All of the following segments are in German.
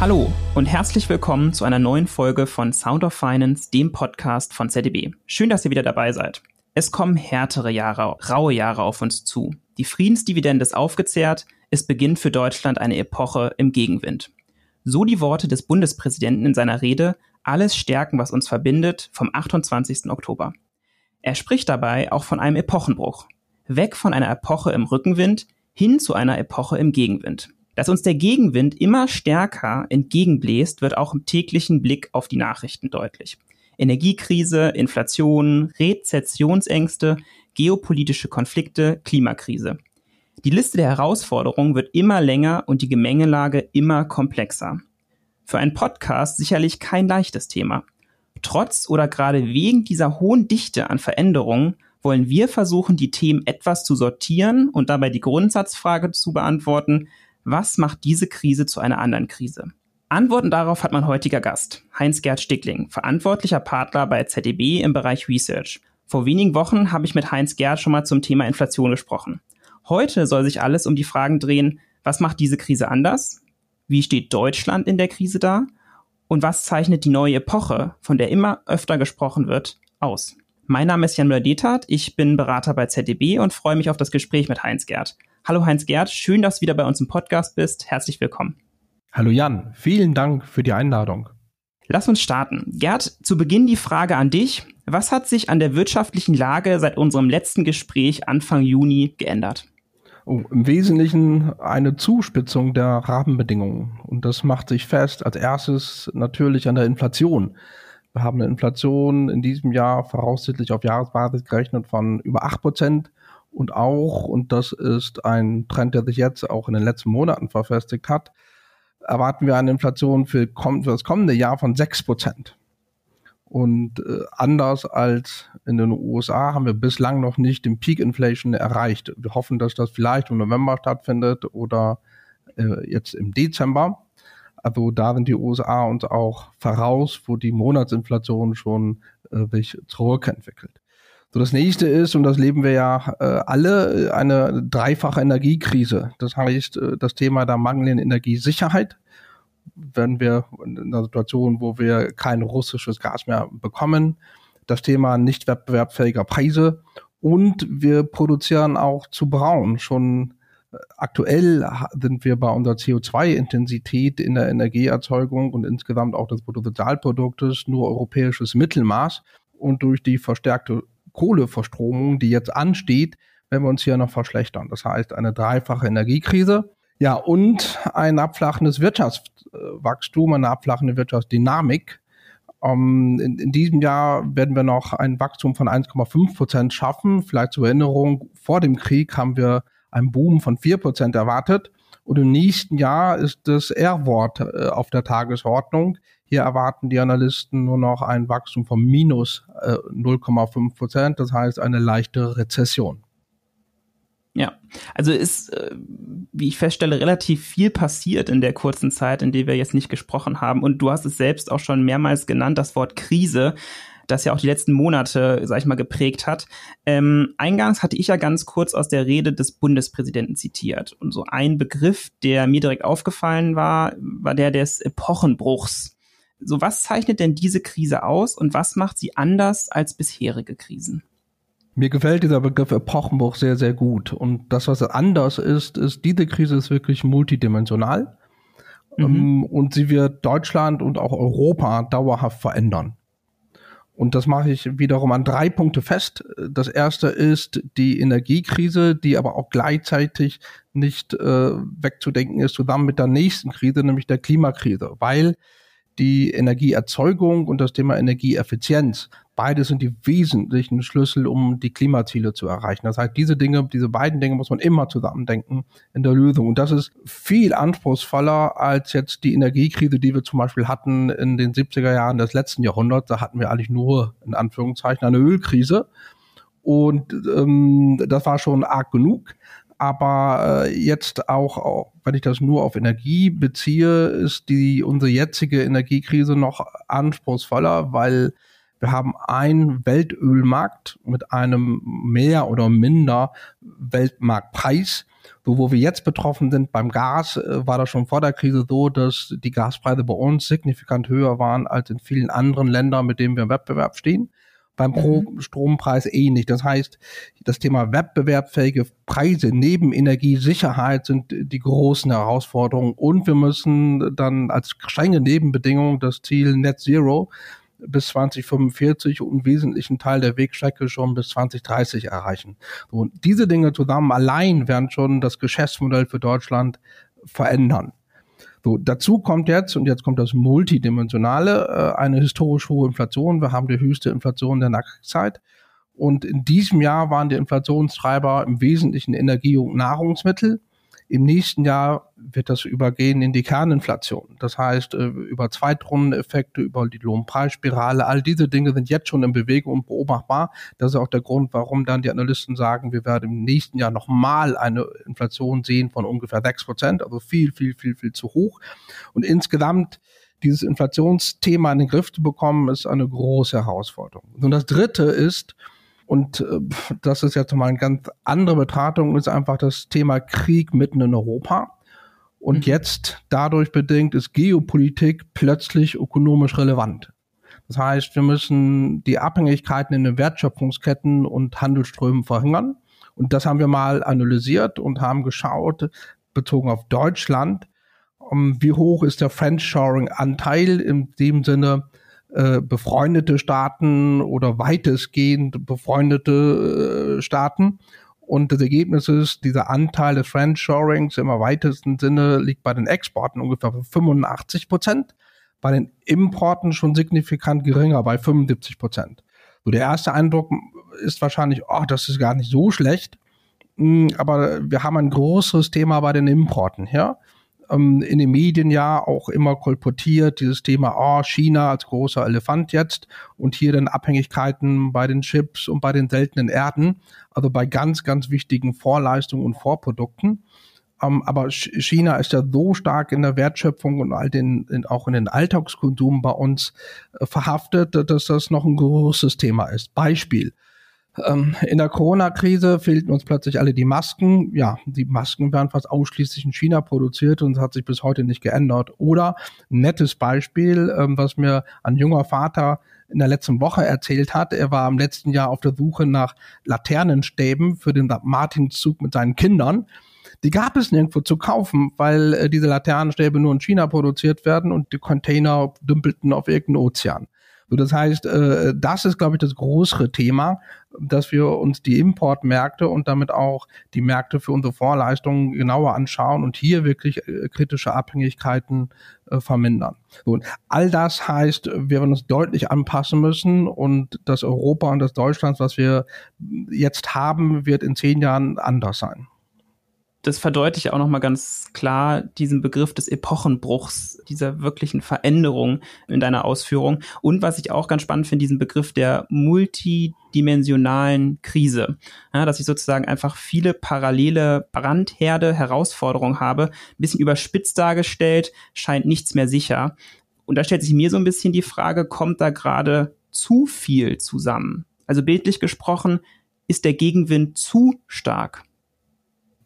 Hallo und herzlich willkommen zu einer neuen Folge von Sound of Finance, dem Podcast von ZDB. Schön, dass ihr wieder dabei seid. Es kommen härtere Jahre, raue Jahre auf uns zu. Die Friedensdividende ist aufgezehrt, es beginnt für Deutschland eine Epoche im Gegenwind. So die Worte des Bundespräsidenten in seiner Rede Alles stärken, was uns verbindet vom 28. Oktober. Er spricht dabei auch von einem Epochenbruch. Weg von einer Epoche im Rückenwind hin zu einer Epoche im Gegenwind. Dass uns der Gegenwind immer stärker entgegenbläst, wird auch im täglichen Blick auf die Nachrichten deutlich. Energiekrise, Inflation, Rezessionsängste, geopolitische Konflikte, Klimakrise. Die Liste der Herausforderungen wird immer länger und die Gemengelage immer komplexer. Für einen Podcast sicherlich kein leichtes Thema. Trotz oder gerade wegen dieser hohen Dichte an Veränderungen wollen wir versuchen, die Themen etwas zu sortieren und dabei die Grundsatzfrage zu beantworten, was macht diese Krise zu einer anderen Krise? Antworten darauf hat mein heutiger Gast, Heinz-Gerd Stickling, verantwortlicher Partner bei ZDB im Bereich Research. Vor wenigen Wochen habe ich mit Heinz-Gerd schon mal zum Thema Inflation gesprochen. Heute soll sich alles um die Fragen drehen, was macht diese Krise anders? Wie steht Deutschland in der Krise da? Und was zeichnet die neue Epoche, von der immer öfter gesprochen wird, aus? Mein Name ist Jan Müller-Dethardt, ich bin Berater bei ZDB und freue mich auf das Gespräch mit Heinz-Gerd. Hallo Heinz-Gerd, schön, dass du wieder bei uns im Podcast bist. Herzlich willkommen. Hallo Jan, vielen Dank für die Einladung. Lass uns starten. Gerd, zu Beginn die Frage an dich. Was hat sich an der wirtschaftlichen Lage seit unserem letzten Gespräch Anfang Juni geändert? Oh, Im Wesentlichen eine Zuspitzung der Rahmenbedingungen. Und das macht sich fest als erstes natürlich an der Inflation. Wir haben eine Inflation in diesem Jahr voraussichtlich auf Jahresbasis gerechnet von über acht Prozent und auch, und das ist ein Trend, der sich jetzt auch in den letzten Monaten verfestigt hat, erwarten wir eine Inflation für, für das kommende Jahr von sechs Prozent. Und äh, anders als in den USA haben wir bislang noch nicht den Peak Inflation erreicht. Wir hoffen, dass das vielleicht im November stattfindet oder äh, jetzt im Dezember. Also da sind die USA uns auch voraus, wo die Monatsinflation schon äh, sich zurückentwickelt. So, das nächste ist, und das leben wir ja äh, alle, eine dreifache Energiekrise. Das heißt, äh, das Thema der mangelnden Energiesicherheit. Wenn wir in einer Situation, wo wir kein russisches Gas mehr bekommen, das Thema nicht wettbewerbsfähiger Preise und wir produzieren auch zu braun. Schon äh, aktuell sind wir bei unserer CO2-Intensität in der Energieerzeugung und insgesamt auch des Bruttosozialproduktes nur europäisches Mittelmaß. Und durch die verstärkte Kohleverstromung, die jetzt ansteht, wenn wir uns hier noch verschlechtern. Das heißt, eine dreifache Energiekrise. Ja, und ein abflachendes Wirtschaftswachstum, eine abflachende Wirtschaftsdynamik. Um, ähm, in, in, diesem Jahr werden wir noch ein Wachstum von 1,5 Prozent schaffen. Vielleicht zur Erinnerung, vor dem Krieg haben wir einen Boom von 4 Prozent erwartet. Und im nächsten Jahr ist das R-Wort äh, auf der Tagesordnung. Hier erwarten die Analysten nur noch ein Wachstum von minus äh, 0,5 Prozent, das heißt eine leichte Rezession. Ja, also ist, äh, wie ich feststelle, relativ viel passiert in der kurzen Zeit, in der wir jetzt nicht gesprochen haben. Und du hast es selbst auch schon mehrmals genannt, das Wort Krise das ja auch die letzten Monate, sag ich mal, geprägt hat. Ähm, eingangs hatte ich ja ganz kurz aus der Rede des Bundespräsidenten zitiert. Und so ein Begriff, der mir direkt aufgefallen war, war der des Epochenbruchs. So, was zeichnet denn diese Krise aus und was macht sie anders als bisherige Krisen? Mir gefällt dieser Begriff Epochenbruch sehr, sehr gut. Und das, was anders ist, ist, diese Krise ist wirklich multidimensional. Mhm. Ähm, und sie wird Deutschland und auch Europa dauerhaft verändern. Und das mache ich wiederum an drei Punkte fest. Das erste ist die Energiekrise, die aber auch gleichzeitig nicht äh, wegzudenken ist, zusammen mit der nächsten Krise, nämlich der Klimakrise, weil die Energieerzeugung und das Thema Energieeffizienz. Beide sind die wesentlichen Schlüssel, um die Klimaziele zu erreichen. Das heißt, diese Dinge, diese beiden Dinge muss man immer zusammendenken in der Lösung. Und das ist viel anspruchsvoller als jetzt die Energiekrise, die wir zum Beispiel hatten in den 70er Jahren des letzten Jahrhunderts. Da hatten wir eigentlich nur, in Anführungszeichen, eine Ölkrise. Und ähm, das war schon arg genug aber äh, jetzt auch, auch, wenn ich das nur auf Energie beziehe, ist die unsere jetzige Energiekrise noch anspruchsvoller, weil wir haben einen Weltölmarkt mit einem mehr oder minder Weltmarktpreis. So, wo wir jetzt betroffen sind beim Gas, äh, war das schon vor der Krise so, dass die Gaspreise bei uns signifikant höher waren als in vielen anderen Ländern, mit denen wir im Wettbewerb stehen. Beim mhm. Strompreis ähnlich. Das heißt, das Thema wettbewerbsfähige Preise neben Energiesicherheit sind die großen Herausforderungen. Und wir müssen dann als strenge Nebenbedingung das Ziel Net Zero bis 2045 und einen wesentlichen Teil der Wegstrecke schon bis 2030 erreichen. Und diese Dinge zusammen allein werden schon das Geschäftsmodell für Deutschland verändern. So, dazu kommt jetzt, und jetzt kommt das Multidimensionale, äh, eine historisch hohe Inflation. Wir haben die höchste Inflation der Nachkriegszeit. Und in diesem Jahr waren die Inflationstreiber im Wesentlichen Energie und Nahrungsmittel. Im nächsten Jahr wird das übergehen in die Kerninflation. Das heißt, äh, über Zweitrundeneffekte, über die Lohnpreisspirale, all diese Dinge sind jetzt schon in Bewegung und beobachtbar. Das ist auch der Grund, warum dann die Analysten sagen, wir werden im nächsten Jahr nochmal eine Inflation sehen von ungefähr sechs Prozent, also viel, viel, viel, viel zu hoch. Und insgesamt dieses Inflationsthema in den Griff zu bekommen, ist eine große Herausforderung. Und das Dritte ist, und äh, das ist jetzt mal eine ganz andere Betrachtung, ist einfach das Thema Krieg mitten in Europa. Und mhm. jetzt dadurch bedingt ist Geopolitik plötzlich ökonomisch relevant. Das heißt, wir müssen die Abhängigkeiten in den Wertschöpfungsketten und Handelsströmen verhindern. Und das haben wir mal analysiert und haben geschaut, bezogen auf Deutschland, wie hoch ist der Friendshoring-Anteil in dem Sinne, äh, befreundete Staaten oder weitestgehend befreundete äh, Staaten. Und das Ergebnis ist, dieser Anteil des Friendshorings im weitesten Sinne liegt bei den Exporten ungefähr bei 85 Prozent, bei den Importen schon signifikant geringer, bei 75 Prozent. So der erste Eindruck ist wahrscheinlich, oh, das ist gar nicht so schlecht. Hm, aber wir haben ein großes Thema bei den Importen, ja ähm, in den Medien ja auch immer kolportiert, dieses Thema, oh, China als großer Elefant jetzt und hier dann Abhängigkeiten bei den Chips und bei den seltenen Erden, also bei ganz, ganz wichtigen Vorleistungen und Vorprodukten. Ähm, aber China ist ja so stark in der Wertschöpfung und all den, in, auch in den Alltagskonsum bei uns äh, verhaftet, dass das noch ein großes Thema ist. Beispiel. Ähm, in der Corona-Krise fehlten uns plötzlich alle die Masken. Ja, die Masken werden fast ausschließlich in China produziert und hat sich bis heute nicht geändert. Oder ein nettes Beispiel, ähm, was mir ein junger Vater in der letzten Woche erzählt hat. Er war im letzten Jahr auf der Suche nach Laternenstäben für den Martinszug mit seinen Kindern. Die gab es nirgendwo zu kaufen, weil äh, diese Laternenstäbe nur in China produziert werden und die Container dümpelten auf irgendeinen Ozean. So, das heißt, äh, das ist, glaube ich, das größere Thema, dass wir uns die Importmärkte und damit auch die Märkte für unsere Vorleistungen genauer anschauen und hier wirklich äh, kritische Abhängigkeiten äh, vermindern. So, und all das heißt, wir werden uns deutlich anpassen müssen und das Europa und das Deutschland, was wir jetzt haben, wird in zehn Jahren anders sein das verdeutlicht auch nochmal ganz klar diesen Begriff des Epochenbruchs, dieser wirklichen Veränderung in deiner Ausführung. Und was ich auch ganz spannend finde, diesen Begriff der multidimensionalen Krise. Ja, dass ich sozusagen einfach viele parallele Brandherde, Herausforderungen habe, ein bisschen überspitzt dargestellt, scheint nichts mehr sicher. Und da stellt sich mir so ein bisschen die Frage, kommt da gerade zu viel zusammen? Also bildlich gesprochen, ist der Gegenwind zu stark?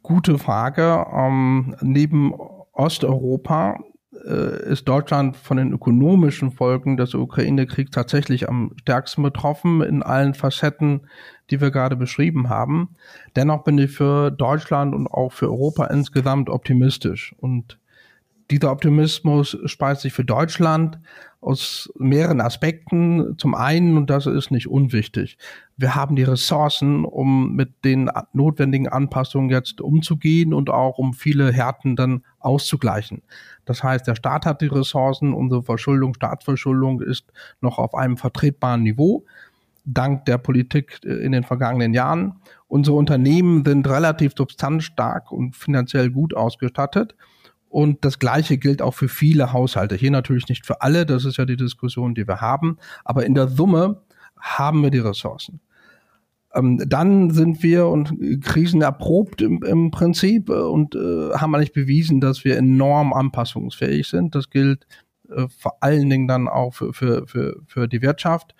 Gute Frage. Ähm, neben Osteuropa äh, ist Deutschland von den ökonomischen Folgen des Ukraine-Kriegs tatsächlich am stärksten betroffen in allen Facetten, die wir gerade beschrieben haben. Dennoch bin ich für Deutschland und auch für Europa insgesamt optimistisch. Und dieser Optimismus speist sich für Deutschland aus mehreren Aspekten. Zum einen, und das ist nicht unwichtig, wir haben die Ressourcen, um mit den notwendigen Anpassungen jetzt umzugehen und auch um viele Härten dann auszugleichen. Das heißt, der Staat hat die Ressourcen, unsere Verschuldung, Staatsverschuldung ist noch auf einem vertretbaren Niveau dank der Politik äh, in den vergangenen Jahren. Unsere Unternehmen sind relativ substanzstark und finanziell gut ausgestattet. Und das Gleiche gilt auch für viele Haushalte. Hier natürlich nicht für alle, das ist ja die Diskussion, die wir haben. Aber in der Summe haben wir die Ressourcen. Ähm, dann sind wir und Krisen erprobt im, im Prinzip äh, und äh, haben eigentlich bewiesen, dass wir enorm anpassungsfähig sind. Das gilt äh, vor allen Dingen dann auch für, für, für, für die Wirtschaft.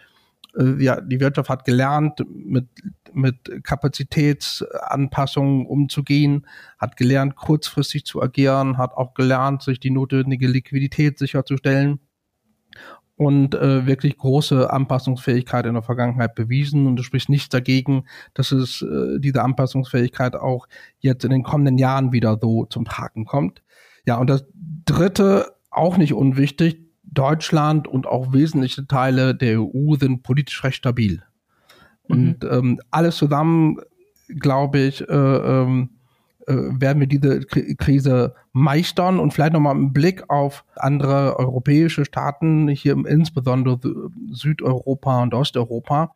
Äh, ja, die Wirtschaft hat gelernt, mit, mit Kapazitätsanpassungen umzugehen, hat gelernt, kurzfristig zu agieren, hat auch gelernt, sich die notwendige Liquidität sicherzustellen und äh, wirklich große Anpassungsfähigkeit in der Vergangenheit bewiesen. Und es spricht nichts dagegen, dass es äh, diese Anpassungsfähigkeit auch jetzt in den kommenden Jahren wieder so zum Tragen kommt. Ja, und das dritte, auch nicht unwichtig, Deutschland und auch wesentliche Teile der EU sind politisch recht stabil. Mhm. Und ähm, alles zusammen, glaube ich, äh, ähm, äh, werden wir diese Krise meistern und vielleicht nochmal einen Blick auf andere europäische Staaten, hier insbesondere Südeuropa und Osteuropa.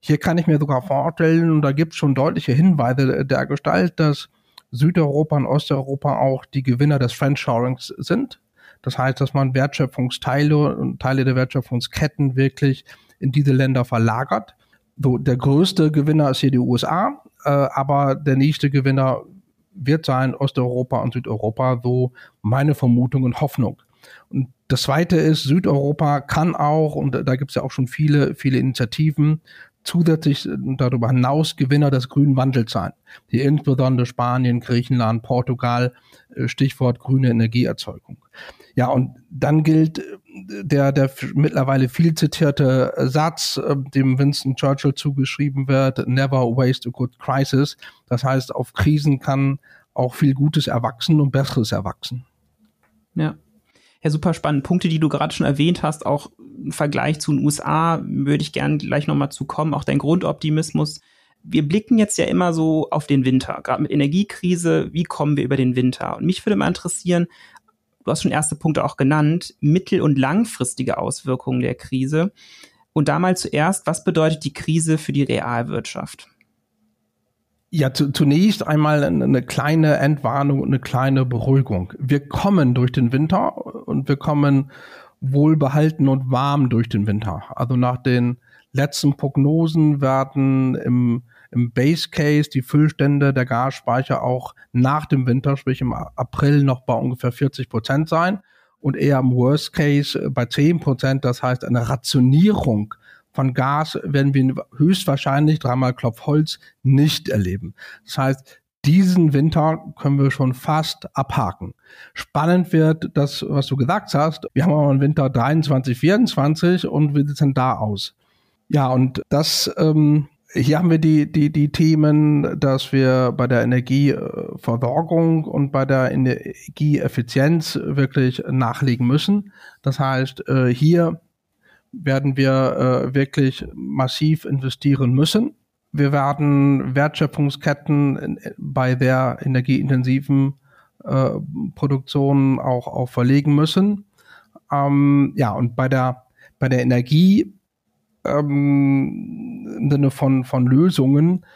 Hier kann ich mir sogar vorstellen, und da gibt es schon deutliche Hinweise der Gestalt, dass Südeuropa und Osteuropa auch die Gewinner des Friendshorings sind. Das heißt, dass man Wertschöpfungsteile und Teile der Wertschöpfungsketten wirklich in diese Länder verlagert. So, der größte Gewinner ist hier die USA, äh, aber der nächste Gewinner wird sein Osteuropa und Südeuropa, so meine Vermutung und Hoffnung. Und das zweite ist, Südeuropa kann auch, und da gibt es ja auch schon viele, viele Initiativen, zusätzlich darüber hinaus Gewinner des grünen Wandels sein. Hier insbesondere Spanien, Griechenland, Portugal, äh, Stichwort grüne Energieerzeugung. Ja, und dann gilt äh, der, der mittlerweile viel zitierte Satz, äh, dem Winston Churchill zugeschrieben wird, never waste a good crisis. Das heißt, auf Krisen kann auch viel Gutes erwachsen und Besseres erwachsen. Ja. Ja, super spannend. Punkte, die du gerade schon erwähnt hast, auch im Vergleich zu den USA, würde ich gerne gleich nochmal zu kommen. Auch dein Grundoptimismus. Wir blicken jetzt ja immer so auf den Winter, gerade mit Energiekrise. Wie kommen wir über den Winter? Und mich würde mal interessieren, du hast schon erste Punkte auch genannt, mittel- und langfristige Auswirkungen der Krise. Und da mal zuerst, was bedeutet die Krise für die Realwirtschaft? Ja, zu, zunächst einmal eine kleine Entwarnung und eine kleine Beruhigung. Wir kommen durch den Winter und wir kommen wohlbehalten und warm durch den Winter. Also nach den letzten Prognosen werden im im Base Case die Füllstände der Gasspeicher auch nach dem Winter, sprich im April, noch bei ungefähr 40 Prozent sein und eher im Worst Case äh, bei 10 Prozent. Das heißt, eine Rationierung von Gas werden wir höchstwahrscheinlich, dreimal Klopfholz, nicht erleben. Das heißt, diesen Winter können wir schon fast abhaken. Spannend wird das, was du gesagt hast. Wir haben aber einen Winter 23, 24 und wie sieht es denn da aus? Ja, und das ähm, hier haben wir die, die, die Themen, dass wir bei der Energieversorgung und bei der Energieeffizienz wirklich nachlegen müssen. Das heißt, äh, hier werden wir äh, wirklich massiv investieren müssen. Wir werden Wertschöpfungsketten bei der energieintensiven äh, Produktion auch, auch verlegen müssen. Ähm, ja, und bei der, bei der Energie ähm, im Sinne von, von Lösungen.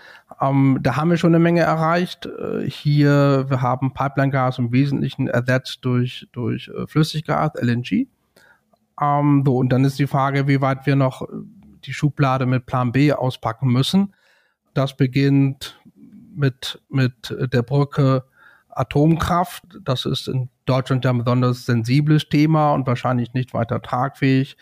Ähm, da haben wir schon eine Menge erreicht. Äh, hier, wir haben Pipeline-Gas im Wesentlichen ersetzt durch, durch äh, Flüssiggas, LNG. Ähm, so, und dann ist die Frage, wie weit wir noch die Schublade mit Plan B auspacken müssen. Das beginnt mit, mit der Brücke Atomkraft. Das ist in Deutschland ja ein besonders sensibles Thema und wahrscheinlich nicht weiter tragfähig.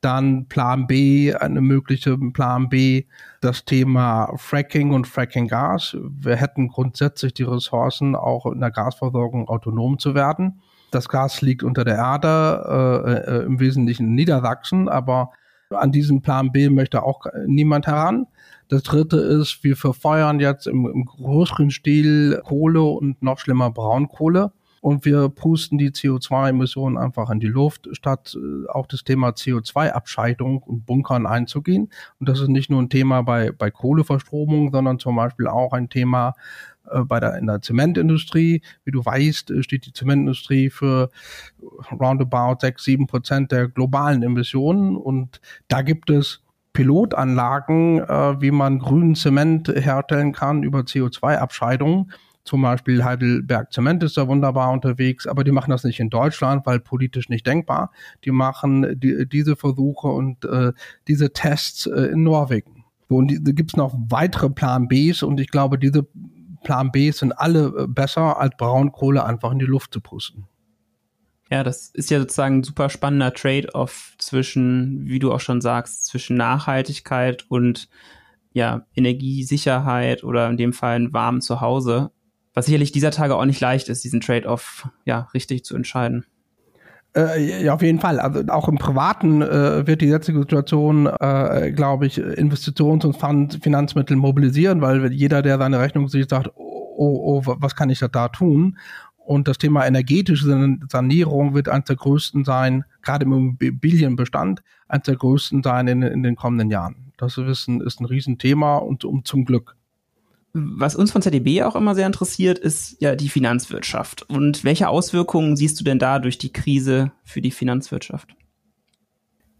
Dann Plan B, eine mögliche Plan B, das Thema Fracking und Fracking-Gas. Wir hätten grundsätzlich die Ressourcen, auch in der Gasversorgung autonom zu werden. Das Gas liegt unter der Erde, äh, äh, im Wesentlichen in Niedersachsen, aber an diesen Plan B möchte auch niemand heran. Das dritte ist, wir verfeuern jetzt im, im größeren Stil Kohle und noch schlimmer Braunkohle und wir pusten die CO2-Emissionen einfach in die Luft, statt äh, auch das Thema CO2-Abscheidung und Bunkern einzugehen. Und das ist nicht nur ein Thema bei, bei Kohleverstromung, sondern zum Beispiel auch ein Thema äh, bei der, in der Zementindustrie. Wie du weißt, äh, steht die Zementindustrie für roundabout 6, 7 Prozent der globalen Emissionen. Und da gibt es Pilotanlagen, äh, wie man grünen Zement herstellen kann über CO2-Abscheidungen. Zum Beispiel Heidelberg Zement ist da wunderbar unterwegs, aber die machen das nicht in Deutschland, weil politisch nicht denkbar. Die machen die, diese Versuche und äh, diese Tests äh, in Norwegen. Und da gibt es noch weitere Plan Bs und ich glaube, diese Plan Bs sind alle äh, besser, als Braunkohle einfach in die Luft zu pusten. Ja, das ist ja sozusagen ein super spannender Trade-off zwischen, wie du auch schon sagst, zwischen Nachhaltigkeit und ja, Energiesicherheit oder in dem Fall ein warmen Zuhause. Was sicherlich dieser Tage auch nicht leicht ist, diesen Trade-off ja richtig zu entscheiden. Äh, ja, auf jeden Fall. Also auch im Privaten äh, wird die jetzige Situation, äh, glaube ich, Investitions- und Finanzmittel mobilisieren, weil jeder, der seine Rechnung sieht, sagt, oh, oh, was kann ich da tun? Und das Thema energetische Sanierung wird eines der größten sein, gerade im Immobilienbestand, eines der größten sein in, in den kommenden Jahren. Das ist ein, ist ein Riesenthema und um, zum Glück. Was uns von ZDB auch immer sehr interessiert, ist ja die Finanzwirtschaft. Und welche Auswirkungen siehst du denn da durch die Krise für die Finanzwirtschaft?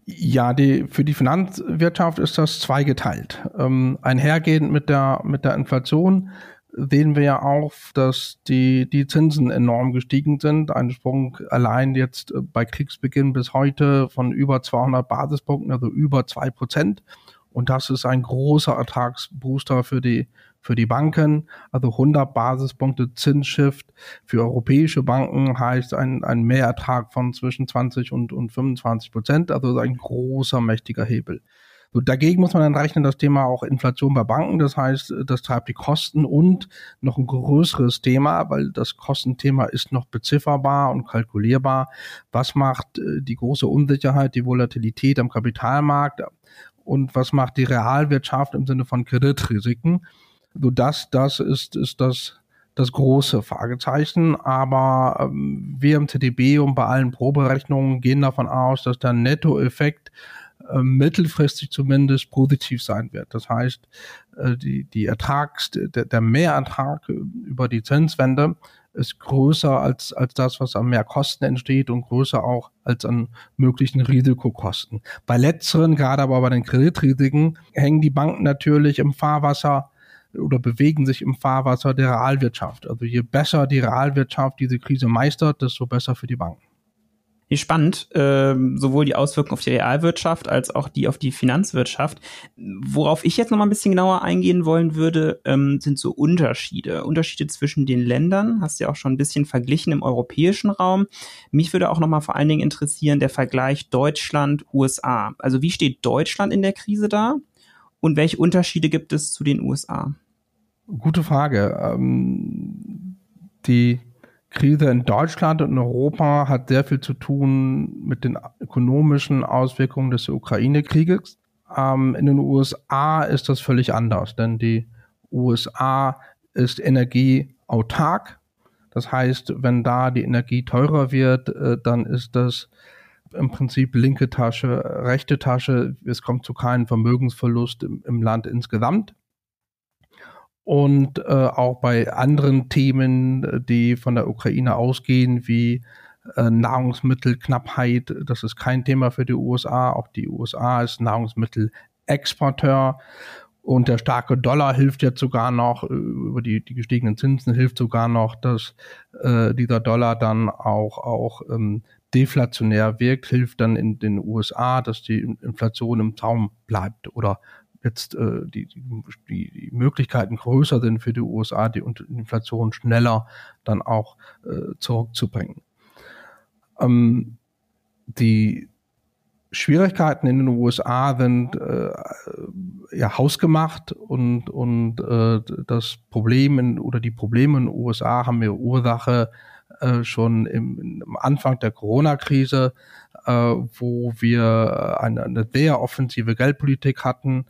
Ja, die, für die Finanzwirtschaft ist das zweigeteilt. Ähm, einhergehend mit der, mit der Inflation sehen wir ja auch, dass die, die Zinsen enorm gestiegen sind. Ein Sprung allein jetzt äh, bei Kriegsbeginn bis heute von über 200 Basispunkten, also über zwei Prozent. Und das ist ein großer Ertragsbooster für die, für die Banken. Also 100 Basispunkte Zinsshift für europäische Banken heißt ein, ein Mehrertrag von zwischen 20 und, und 25 Prozent. Also ein großer, mächtiger Hebel. So, dagegen muss man dann rechnen das Thema auch Inflation bei Banken. Das heißt, das treibt die Kosten und noch ein größeres Thema, weil das Kostenthema ist noch bezifferbar und kalkulierbar. Was macht äh, die große Unsicherheit, die Volatilität am Kapitalmarkt und was macht die Realwirtschaft im Sinne von Kreditrisiken? So das, das ist, ist das das große Fragezeichen, aber ähm, wir im ZDB und bei allen Proberechnungen gehen davon aus, dass der Nettoeffekt mittelfristig zumindest positiv sein wird. Das heißt, äh, die, die Ertrags, der, der Mehrertrag über die Zinswende ist größer als, als das, was an mehr Kosten entsteht und größer auch als an möglichen Risikokosten. Bei letzteren, gerade aber bei den Kreditrisiken, hängen die Banken natürlich im Fahrwasser oder bewegen sich im Fahrwasser der Realwirtschaft. Also je besser die Realwirtschaft diese Krise meistert, desto besser für die Banken. Wie spannend, äh, sowohl die Auswirkungen auf die Realwirtschaft als auch die auf die Finanzwirtschaft. Worauf ich jetzt noch mal ein bisschen genauer eingehen wollen würde, ähm, sind so Unterschiede. Unterschiede zwischen den Ländern, hast du ja auch schon ein bisschen verglichen im europäischen Raum. Mich würde auch noch mal vor allen Dingen interessieren der Vergleich Deutschland-USA. Also wie steht Deutschland in der Krise da und welche Unterschiede gibt es zu den USA? Gute Frage. Ähm, die Krise in Deutschland und in Europa hat sehr viel zu tun mit den ökonomischen Auswirkungen des Ukraine-Krieges. Ähm, in den USA ist das völlig anders, denn die USA ist energieautark. Das heißt, wenn da die Energie teurer wird, äh, dann ist das im Prinzip linke Tasche, rechte Tasche. Es kommt zu keinem Vermögensverlust im, im Land insgesamt und äh, auch bei anderen Themen, die von der Ukraine ausgehen, wie äh, Nahrungsmittelknappheit. Das ist kein Thema für die USA. Auch die USA ist Nahrungsmittelexporteur. Und der starke Dollar hilft jetzt sogar noch, äh, über die, die gestiegenen Zinsen hilft sogar noch, dass äh, dieser Dollar dann auch, auch ähm, deflationär wirkt, hilft dann in den USA, dass die Inflation im Zaum bleibt oder jetzt äh, die, die, die Möglichkeiten größer sind für die USA, die Inflation schneller dann auch äh, zurückzubringen. Ähm, die Schwierigkeiten in den USA sind äh, ja hausgemacht und und äh, das Problem in, oder die Probleme in den USA haben ihre Ursache äh, schon im, im Anfang der Corona-Krise, äh, wo wir eine, eine sehr offensive Geldpolitik hatten,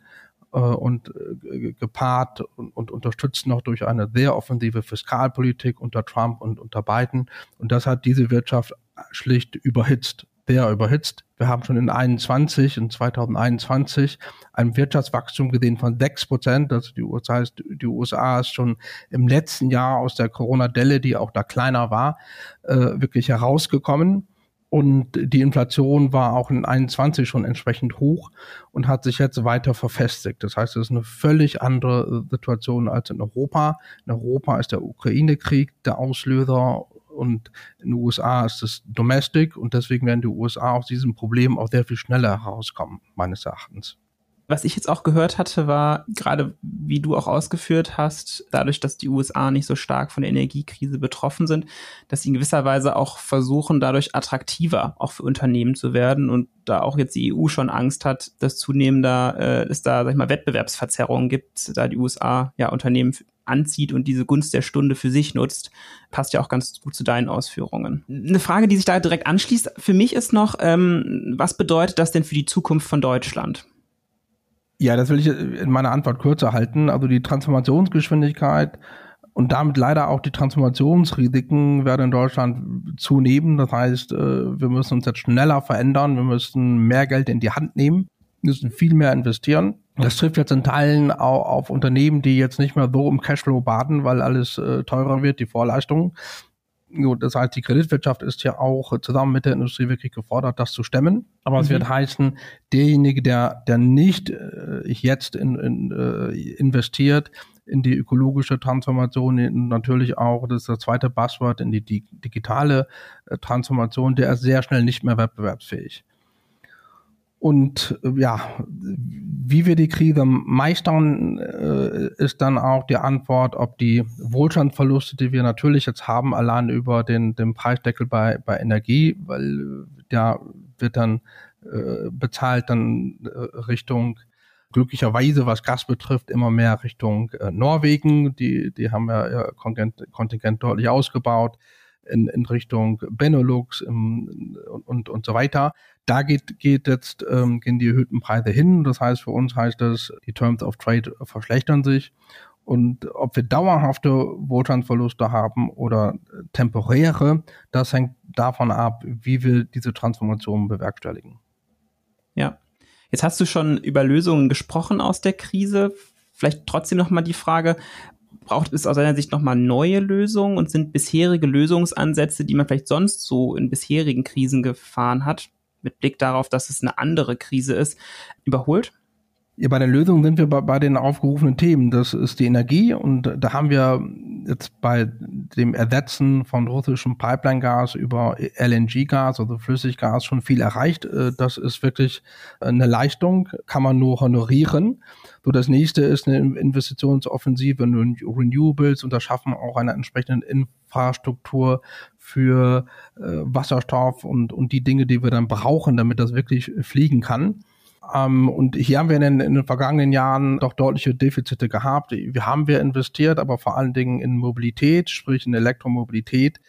äh, und äh, gepaart und, und unterstützt noch durch eine sehr offensive Fiskalpolitik unter Trump und unter Biden. Und das hat diese Wirtschaft schlicht überhitzt sehr überhitzt. Wir haben schon in 21 und 2021 ein Wirtschaftswachstum gesehen von 6 Prozent. Also die USA, ist, die USA ist schon im letzten Jahr aus der Corona-Delle, die auch da kleiner war, äh, wirklich herausgekommen. Und die Inflation war auch in 21 schon entsprechend hoch und hat sich jetzt weiter verfestigt. Das heißt, es ist eine völlig andere Situation als in Europa. In Europa ist der Ukraine-Krieg der Auslöser und in den USA ist es Domestic und deswegen werden die USA aus diesem Problem auch sehr viel schneller herauskommen, meines Erachtens. Was ich jetzt auch gehört hatte, war gerade, wie du auch ausgeführt hast, dadurch, dass die USA nicht so stark von der Energiekrise betroffen sind, dass sie in gewisser Weise auch versuchen, dadurch attraktiver auch für Unternehmen zu werden und da auch jetzt die EU schon Angst hat, dass zunehmender äh, es da, sag ich mal, Wettbewerbsverzerrungen gibt, da die USA ja Unternehmen anzieht und diese Gunst der Stunde für sich nutzt, passt ja auch ganz gut zu deinen Ausführungen. Eine Frage, die sich da direkt anschließt, für mich ist noch, ähm, was bedeutet das denn für die Zukunft von Deutschland? Ja, das will ich in meiner Antwort kürzer halten. Also die Transformationsgeschwindigkeit und damit leider auch die Transformationsrisiken werden in Deutschland zunehmen. Das heißt, äh, wir müssen uns jetzt schneller verändern, wir müssen mehr Geld in die Hand nehmen, müssen viel mehr investieren. Das trifft jetzt in Teilen auch auf Unternehmen, die jetzt nicht mehr so im Cashflow baden, weil alles äh, teurer wird, die Vorleistungen. Das heißt, die Kreditwirtschaft ist ja auch zusammen mit der Industrie wirklich gefordert, das zu stemmen. Aber mhm. es wird heißen, derjenige, der, der nicht äh, jetzt in, in, äh, investiert in die ökologische Transformation, natürlich auch, das ist das zweite Buzzword, in die, die digitale äh, Transformation, der ist sehr schnell nicht mehr wettbewerbsfähig. Und äh, ja, wie wir die Krise meistern, äh, ist dann auch die Antwort, ob die Wohlstandsverluste, die wir natürlich jetzt haben, allein über den, den Preisdeckel bei, bei Energie, weil ja wird dann äh, bezahlt dann äh, Richtung glücklicherweise, was Gas betrifft, immer mehr Richtung äh, Norwegen. Die, die haben ja ihr Kontingent, Kontingent deutlich ausgebaut in, in Richtung Benelux im, und, und, und so weiter. Da geht, geht jetzt, ähm, gehen die erhöhten Preise hin. Das heißt, für uns heißt das, die Terms of Trade verschlechtern sich. Und ob wir dauerhafte Wohlstandsverluste haben oder temporäre, das hängt davon ab, wie wir diese Transformation bewerkstelligen. Ja. Jetzt hast du schon über Lösungen gesprochen aus der Krise. Vielleicht trotzdem nochmal die Frage, braucht es aus deiner Sicht nochmal neue Lösungen und sind bisherige Lösungsansätze, die man vielleicht sonst so in bisherigen Krisen gefahren hat, mit Blick darauf, dass es eine andere Krise ist, überholt? Ja, bei der Lösung sind wir bei, bei, den aufgerufenen Themen. Das ist die Energie und da haben wir jetzt bei dem Ersetzen von russischem Pipeline-Gas über LNG-Gas, also Flüssiggas, schon viel erreicht. Äh, das ist wirklich eine Leistung, kann man nur honorieren. So, das nächste ist eine Investitionsoffensive in Renewables und das schaffen auch einer entsprechenden Infrastruktur für äh, Wasserstoff und, und die Dinge, die wir dann brauchen, damit das wirklich fliegen kann. Ähm, und hier haben wir in den, in den, vergangenen Jahren doch deutliche Defizite gehabt. Wir haben wir investiert, aber vor allen Dingen in Mobilität, sprich in Elektromobilität.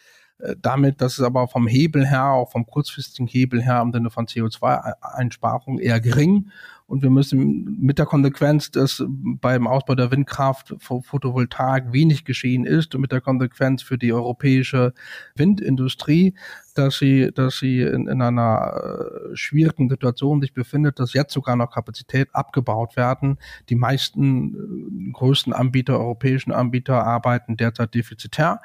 Äh, damit, dass es aber vom Hebel her, auch vom kurzfristigen Hebel her im Sinne von CO2-Einsparung eher gering. Und wir müssen mit der Konsequenz, dass beim Ausbau der Windkraft Photovoltaik wenig geschehen ist und mit der Konsequenz für die europäische Windindustrie, dass sie, dass sie in, in einer äh, schwierigen Situation sich befindet, dass jetzt sogar noch Kapazität abgebaut werden. Die meisten äh, größten Anbieter, europäischen Anbieter arbeiten derzeit defizitär.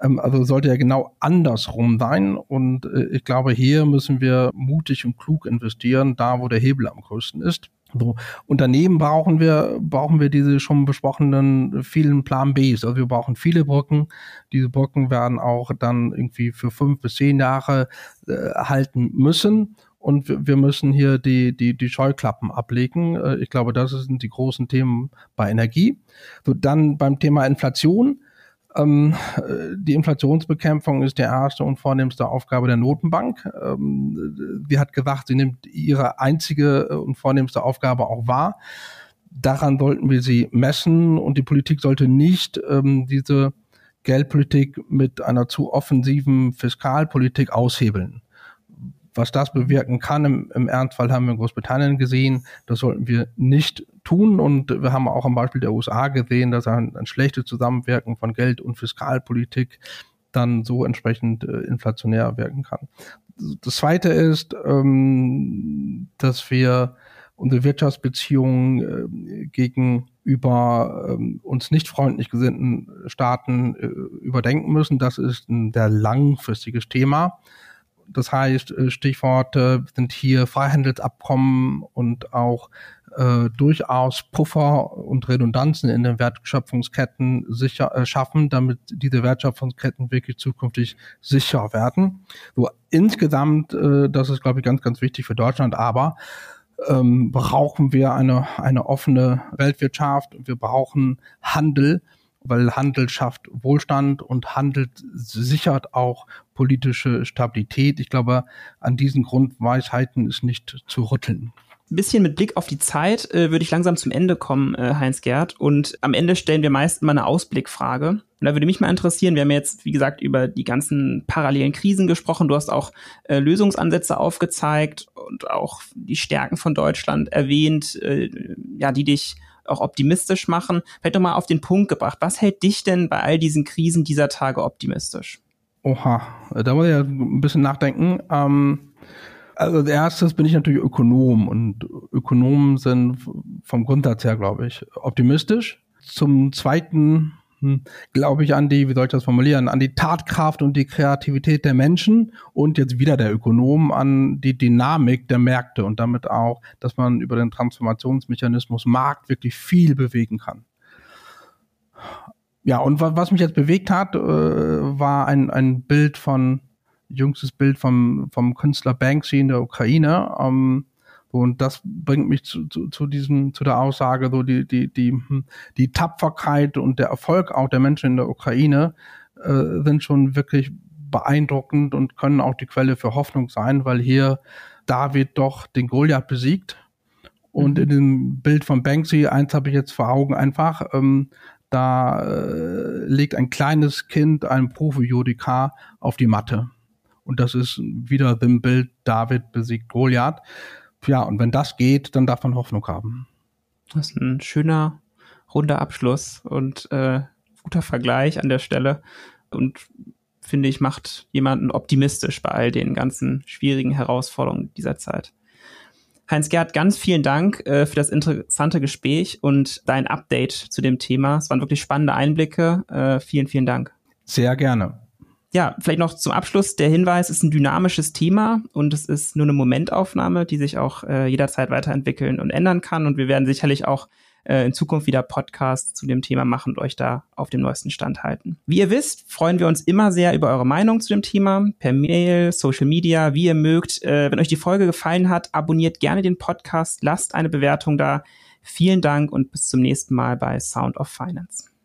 Ähm, also sollte ja genau andersrum sein. Und äh, ich glaube, hier müssen wir mutig und klug investieren, da wo der Hebel am größten ist. So, Unternehmen brauchen wir, brauchen wir diese schon besprochenen vielen Plan Bs. Also wir brauchen viele Brücken. Diese Brücken werden auch dann irgendwie für fünf bis zehn Jahre äh, halten müssen. Und wir müssen hier die, die, die Scheuklappen ablegen. Äh, ich glaube, das sind die großen Themen bei Energie. So, dann beim Thema Inflation ähm, die Inflationsbekämpfung ist der erste und vornehmste Aufgabe der Notenbank. Ähm, sie hat gesagt, sie nimmt ihre einzige und vornehmste Aufgabe auch wahr. Daran sollten wir sie messen und die Politik sollte nicht ähm, diese Geldpolitik mit einer zu offensiven Fiskalpolitik aushebeln. Was das bewirken kann, im, im Ernstfall haben wir in Großbritannien gesehen, das sollten wir nicht tun. Und wir haben auch am Beispiel der USA gesehen, dass ein, ein schlechtes Zusammenwirken von Geld- und Fiskalpolitik dann so entsprechend äh, inflationär wirken kann. Das Zweite ist, ähm, dass wir unsere Wirtschaftsbeziehungen äh, gegenüber äh, uns nicht freundlich gesinnten Staaten äh, überdenken müssen. Das ist ein sehr langfristiges Thema. Das heißt, äh, Stichworte sind hier Freihandelsabkommen und auch äh, durchaus Puffer und Redundanzen in den Wertschöpfungsketten sicher äh, schaffen, damit diese Wertschöpfungsketten wirklich zukünftig sicher werden. So insgesamt, äh, das ist glaube ich ganz, ganz wichtig für Deutschland, aber ähm, brauchen wir eine, eine offene Weltwirtschaft und wir brauchen Handel, weil Handel schafft Wohlstand und Handel sichert auch politische Stabilität. Ich glaube, an diesen Grundweisheiten ist nicht zu rütteln bisschen mit Blick auf die Zeit äh, würde ich langsam zum Ende kommen, äh, Heinz Gerd. Und am Ende stellen wir meist immer eine Ausblickfrage. Und da würde mich mal interessieren, wir haben jetzt, wie gesagt, über die ganzen parallelen Krisen gesprochen. Du hast auch äh, Lösungsansätze aufgezeigt und auch die Stärken von Deutschland erwähnt, äh, ja, die dich auch optimistisch machen. Vielleicht doch mal auf den Punkt gebracht. Was hält dich denn bei all diesen Krisen dieser Tage optimistisch? Oha, da muss ich ja ein bisschen nachdenken. Ähm also als erstes bin ich natürlich Ökonom und Ökonomen sind vom Grundsatz her, glaube ich, optimistisch. Zum Zweiten hm, glaube ich an die, wie soll ich das formulieren, an die Tatkraft und die Kreativität der Menschen und jetzt wieder der Ökonom an die Dynamik der Märkte und damit auch, dass man über den Transformationsmechanismus Markt wirklich viel bewegen kann. Ja, und was mich jetzt bewegt hat, äh, war ein, ein Bild von jüngstes Bild vom, vom Künstler Banksy in der Ukraine. Ähm, und das bringt mich zu, zu, zu diesem, zu der Aussage, so die, die, die, hm, die Tapferkeit und der Erfolg auch der Menschen in der Ukraine äh, sind schon wirklich beeindruckend und können auch die Quelle für Hoffnung sein, weil hier David doch den Goliath besiegt. Und mhm. in dem Bild von Banksy, eins habe ich jetzt vor Augen einfach, ähm, da äh, legt ein kleines Kind ein Profi-Judikar auf die Matte. Und das ist wieder dem Bild, David besiegt Goliath. Ja, und wenn das geht, dann darf man Hoffnung haben. Das ist ein schöner, runder Abschluss und äh, guter Vergleich an der Stelle. Und finde ich, macht jemanden optimistisch bei all den ganzen schwierigen Herausforderungen dieser Zeit. Heinz-Gerd, ganz vielen Dank äh, für das interessante Gespräch und dein Update zu dem Thema. Es waren wirklich spannende Einblicke. Äh, vielen, vielen Dank. Sehr gerne ja, vielleicht noch zum Abschluss der Hinweis, es ist ein dynamisches Thema und es ist nur eine Momentaufnahme, die sich auch äh, jederzeit weiterentwickeln und ändern kann. Und wir werden sicherlich auch äh, in Zukunft wieder Podcasts zu dem Thema machen und euch da auf dem neuesten Stand halten. Wie ihr wisst, freuen wir uns immer sehr über eure Meinung zu dem Thema, per Mail, Social Media, wie ihr mögt. Äh, wenn euch die Folge gefallen hat, abonniert gerne den Podcast, lasst eine Bewertung da. Vielen Dank und bis zum nächsten Mal bei Sound of Finance.